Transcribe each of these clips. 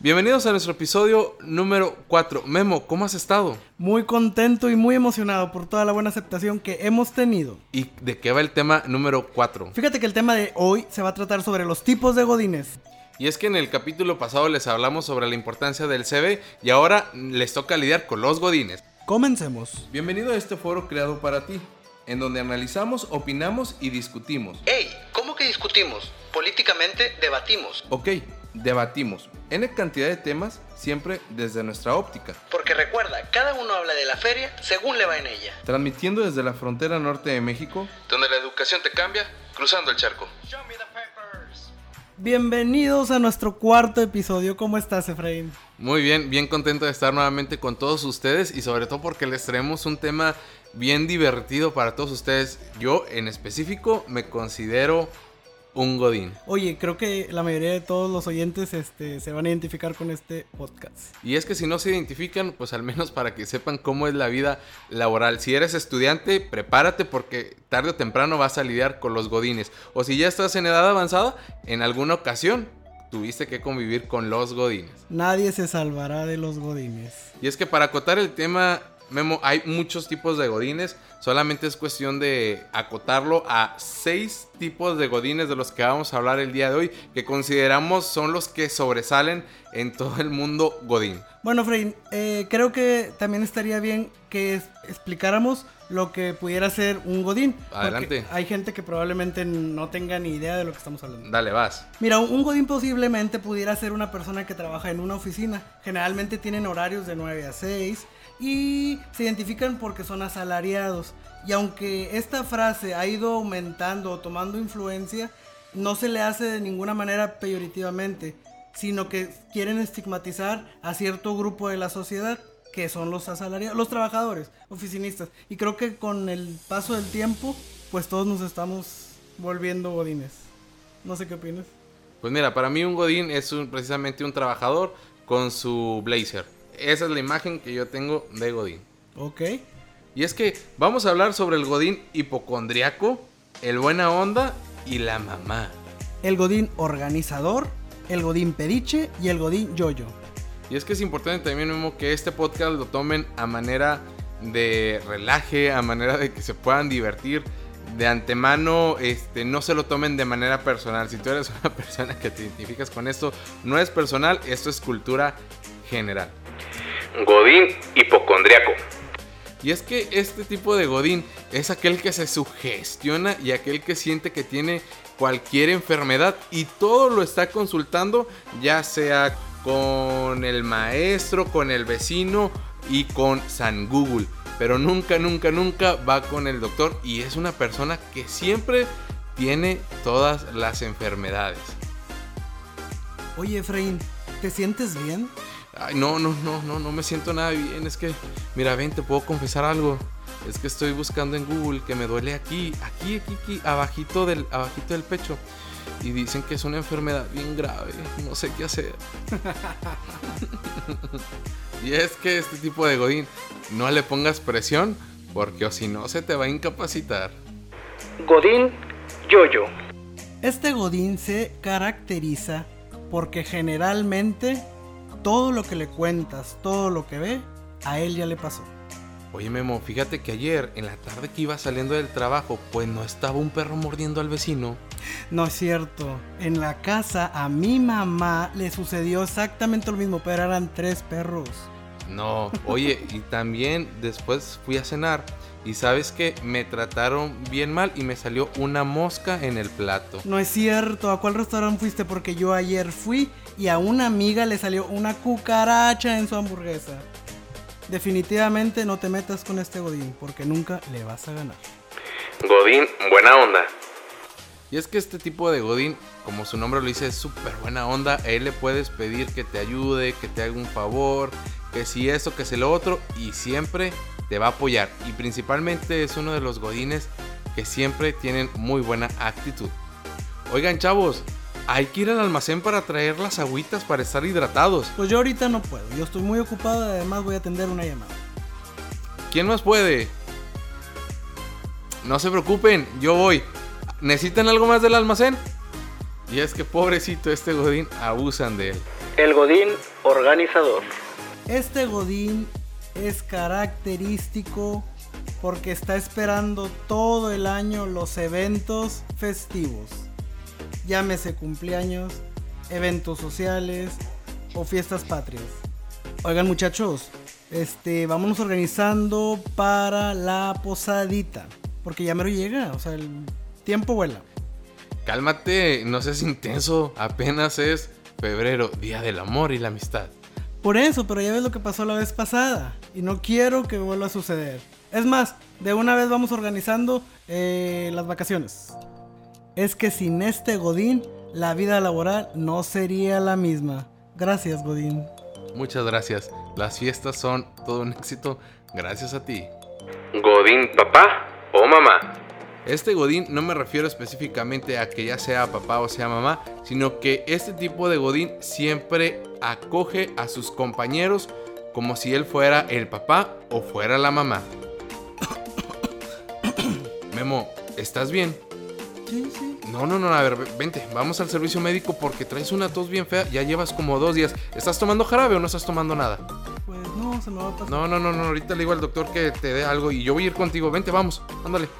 Bienvenidos a nuestro episodio número 4. Memo, ¿cómo has estado? Muy contento y muy emocionado por toda la buena aceptación que hemos tenido. ¿Y de qué va el tema número 4? Fíjate que el tema de hoy se va a tratar sobre los tipos de godines. Y es que en el capítulo pasado les hablamos sobre la importancia del CV y ahora les toca lidiar con los godines. Comencemos. Bienvenido a este foro creado para ti, en donde analizamos, opinamos y discutimos. ¡Ey! ¿Cómo que discutimos? Políticamente debatimos. Ok, debatimos N cantidad de temas, siempre desde nuestra óptica. Porque recuerda, cada uno habla de la feria según le va en ella. Transmitiendo desde la frontera norte de México, donde la educación te cambia, cruzando el charco. Bienvenidos a nuestro cuarto episodio. ¿Cómo estás, Efraín? Muy bien, bien contento de estar nuevamente con todos ustedes y sobre todo porque les traemos un tema bien divertido para todos ustedes. Yo en específico me considero un Godín. Oye, creo que la mayoría de todos los oyentes este, se van a identificar con este podcast. Y es que si no se identifican, pues al menos para que sepan cómo es la vida laboral. Si eres estudiante, prepárate porque tarde o temprano vas a lidiar con los Godines. O si ya estás en edad avanzada, en alguna ocasión tuviste que convivir con los Godines. Nadie se salvará de los Godines. Y es que para acotar el tema Memo, hay muchos tipos de godines. Solamente es cuestión de acotarlo a seis tipos de godines de los que vamos a hablar el día de hoy, que consideramos son los que sobresalen en todo el mundo godín. Bueno, Frey, eh, creo que también estaría bien que explicáramos lo que pudiera ser un godín. Adelante. Hay gente que probablemente no tenga ni idea de lo que estamos hablando. Dale, vas. Mira, un godín posiblemente pudiera ser una persona que trabaja en una oficina. Generalmente tienen horarios de 9 a 6 y se identifican porque son asalariados. Y aunque esta frase ha ido aumentando o tomando influencia, no se le hace de ninguna manera peyorativamente, sino que quieren estigmatizar a cierto grupo de la sociedad que son los asalariados, los trabajadores, oficinistas. Y creo que con el paso del tiempo, pues todos nos estamos volviendo godines. No sé qué opinas. Pues mira, para mí un godín es precisamente un trabajador con su blazer esa es la imagen que yo tengo de Godín. Ok. Y es que vamos a hablar sobre el Godín hipocondriaco, el buena onda y la mamá. El Godín organizador, el Godín pediche y el Godín yoyo. Y es que es importante también mismo que este podcast lo tomen a manera de relaje, a manera de que se puedan divertir. De antemano, este, no se lo tomen de manera personal. Si tú eres una persona que te identificas con esto, no es personal, esto es cultura general. Godín hipocondriaco. Y es que este tipo de Godín es aquel que se sugestiona y aquel que siente que tiene cualquier enfermedad y todo lo está consultando, ya sea con el maestro, con el vecino y con San Google. Pero nunca, nunca, nunca va con el doctor y es una persona que siempre tiene todas las enfermedades. Oye, Efraín, ¿te sientes bien? Ay, no, no, no, no, no me siento nada bien. Es que, mira, ven, te puedo confesar algo. Es que estoy buscando en Google que me duele aquí, aquí, aquí, aquí, abajito del, abajito del pecho. Y dicen que es una enfermedad bien grave. No sé qué hacer. y es que este tipo de Godín, no le pongas presión, porque o si no se te va a incapacitar. Godín Yoyo. Este Godín se caracteriza porque generalmente todo lo que le cuentas, todo lo que ve, a él ya le pasó. Oye Memo, fíjate que ayer en la tarde que iba saliendo del trabajo, pues no estaba un perro mordiendo al vecino. No es cierto. En la casa a mi mamá le sucedió exactamente lo mismo, pero eran tres perros. No, oye, y también después fui a cenar y sabes que me trataron bien mal y me salió una mosca en el plato. No es cierto, ¿a cuál restaurante fuiste? Porque yo ayer fui y a una amiga le salió una cucaracha en su hamburguesa. Definitivamente no te metas con este Godín porque nunca le vas a ganar. Godín, buena onda. Y es que este tipo de Godín, como su nombre lo dice, es súper buena onda. A él le puedes pedir que te ayude, que te haga un favor, que si eso, que si lo otro, y siempre te va a apoyar. Y principalmente es uno de los Godines que siempre tienen muy buena actitud. Oigan, chavos, hay que ir al almacén para traer las agüitas para estar hidratados. Pues yo ahorita no puedo. Yo estoy muy ocupado y además voy a atender una llamada. ¿Quién más puede? No se preocupen, yo voy. ¿Necesitan algo más del almacén? Y es que pobrecito este Godín abusan de él. El Godín organizador. Este Godín es característico porque está esperando todo el año los eventos festivos. Llámese cumpleaños, eventos sociales o fiestas patrias. Oigan muchachos, este, vámonos organizando para la posadita. Porque ya mero llega, o sea, el tiempo vuela. Cálmate, no seas intenso. Apenas es febrero, día del amor y la amistad. Por eso, pero ya ves lo que pasó la vez pasada. Y no quiero que vuelva a suceder. Es más, de una vez vamos organizando eh, las vacaciones. Es que sin este Godín, la vida laboral no sería la misma. Gracias, Godín. Muchas gracias. Las fiestas son todo un éxito gracias a ti. Godín papá o mamá. Este Godín no me refiero específicamente a que ya sea papá o sea mamá, sino que este tipo de Godín siempre acoge a sus compañeros como si él fuera el papá o fuera la mamá. Memo, ¿estás bien? Sí, sí. No, no, no, a ver, vente, vamos al servicio médico porque traes una tos bien fea, ya llevas como dos días. ¿Estás tomando jarabe o no estás tomando nada? Pues no, se me va a pasar. No, no, no, no, ahorita le digo al doctor que te dé algo y yo voy a ir contigo. Vente, vamos, ándale.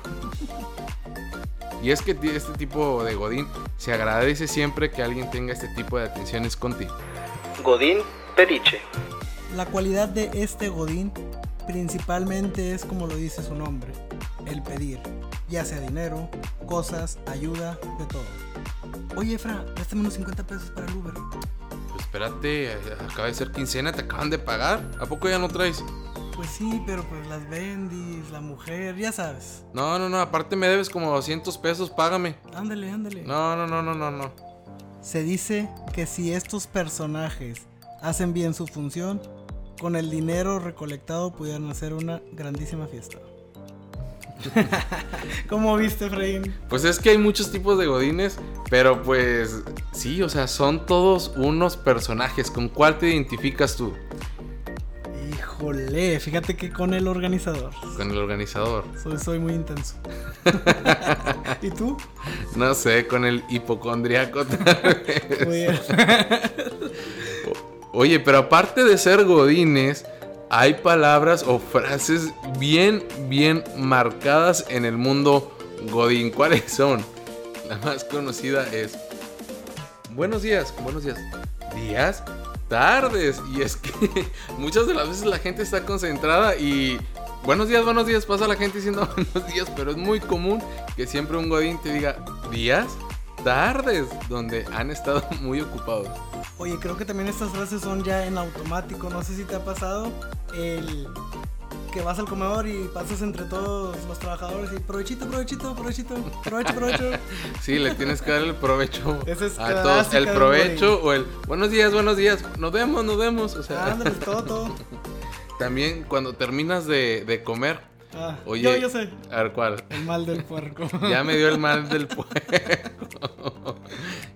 Y es que este tipo de Godín se agradece siempre que alguien tenga este tipo de atenciones contigo. Godín pediche. La cualidad de este Godín principalmente es como lo dice su nombre, el pedir, ya sea dinero, cosas, ayuda, de todo. Oye, Efra, préstame unos 50 pesos para el Uber. Pues espérate, acaba de ser quincena, te acaban de pagar. ¿A poco ya no traes? Pues sí, pero pues las bendis, la mujer, ya sabes. No, no, no, aparte me debes como 200 pesos, págame. Ándale, ándale. No, no, no, no, no, no. Se dice que si estos personajes hacen bien su función, con el dinero recolectado pudieran hacer una grandísima fiesta. ¿Cómo viste, Efraín? Pues es que hay muchos tipos de godines, pero pues sí, o sea, son todos unos personajes. ¿Con cuál te identificas tú? Híjole, fíjate que con el organizador. Con el organizador. Soy, soy muy intenso. ¿Y tú? No sé, con el hipocondriaco. Muy bien. Oye, pero aparte de ser godines, hay palabras o frases bien, bien marcadas en el mundo godín. ¿Cuáles son? La más conocida es Buenos días, buenos días. ¿Días? Tardes. Y es que muchas de las veces la gente está concentrada y buenos días, buenos días. Pasa la gente diciendo buenos días, pero es muy común que siempre un godín te diga días, tardes, donde han estado muy ocupados. Oye, creo que también estas frases son ya en automático. No sé si te ha pasado el que vas al comedor y pasas entre todos los trabajadores y provechito, provechito, provechito, provecho, provecho. Sí, le tienes que dar el provecho Esa es a todos. El provecho o el buenos días, buenos días. Nos vemos, nos vemos. O sea, Ándale, todo, todo. también cuando terminas de, de comer. Ah, Oye, yo, yo sé. A ver cuál. El mal del puerco. Ya me dio el mal del puerco.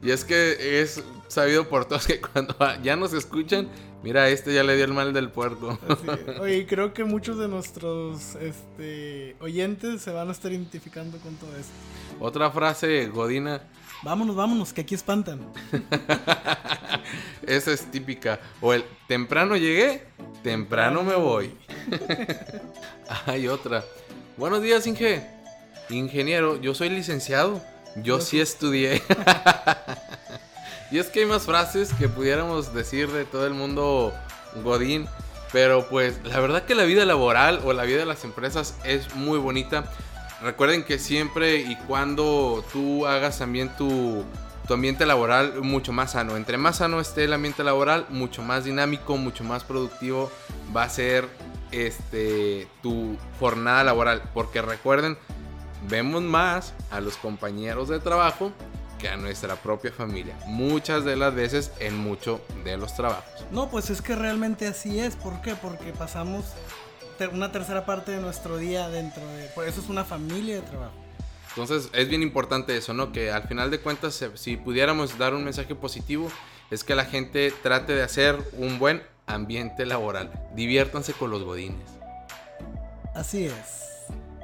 y es que es sabido por todos que cuando ya nos escuchan, mira, este ya le dio el mal del puerco. Oye, creo que muchos de nuestros este, oyentes se van a estar identificando con todo esto. Otra frase godina, Vámonos, vámonos, que aquí espantan. esa es típica. O el temprano llegué, temprano me voy. Hay otra. Buenos días, Inge. Ingeniero, yo soy licenciado. Yo sí estudié. y es que hay más frases que pudiéramos decir de todo el mundo Godín. Pero pues la verdad que la vida laboral o la vida de las empresas es muy bonita. Recuerden que siempre y cuando tú hagas también tu, tu ambiente laboral mucho más sano. Entre más sano esté el ambiente laboral, mucho más dinámico, mucho más productivo va a ser este tu jornada laboral. Porque recuerden, vemos más a los compañeros de trabajo que a nuestra propia familia. Muchas de las veces en mucho de los trabajos. No, pues es que realmente así es. ¿Por qué? Porque pasamos ter- una tercera parte de nuestro día dentro de... Por eso es una familia de trabajo. Entonces es bien importante eso, ¿no? Que al final de cuentas, si pudiéramos dar un mensaje positivo, es que la gente trate de hacer un buen ambiente laboral. Diviértanse con los godines. Así es.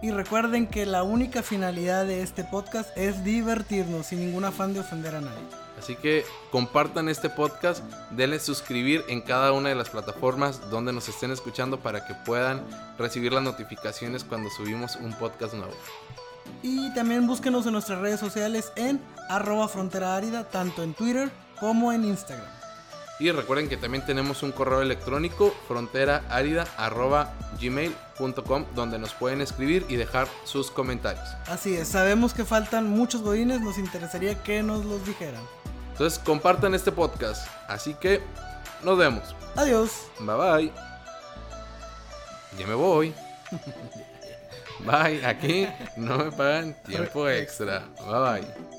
Y recuerden que la única finalidad de este podcast es divertirnos sin ningún afán de ofender a nadie. Así que compartan este podcast, denle suscribir en cada una de las plataformas donde nos estén escuchando para que puedan recibir las notificaciones cuando subimos un podcast nuevo. Y también búsquenos en nuestras redes sociales en arroba frontera árida, tanto en Twitter como en Instagram. Y recuerden que también tenemos un correo electrónico fronteraarida.gmail.com donde nos pueden escribir y dejar sus comentarios. Así es, sabemos que faltan muchos godines, nos interesaría que nos los dijeran. Entonces compartan este podcast. Así que nos vemos. Adiós. Bye bye. Ya me voy. Bye. Aquí no me pagan tiempo extra. Bye bye.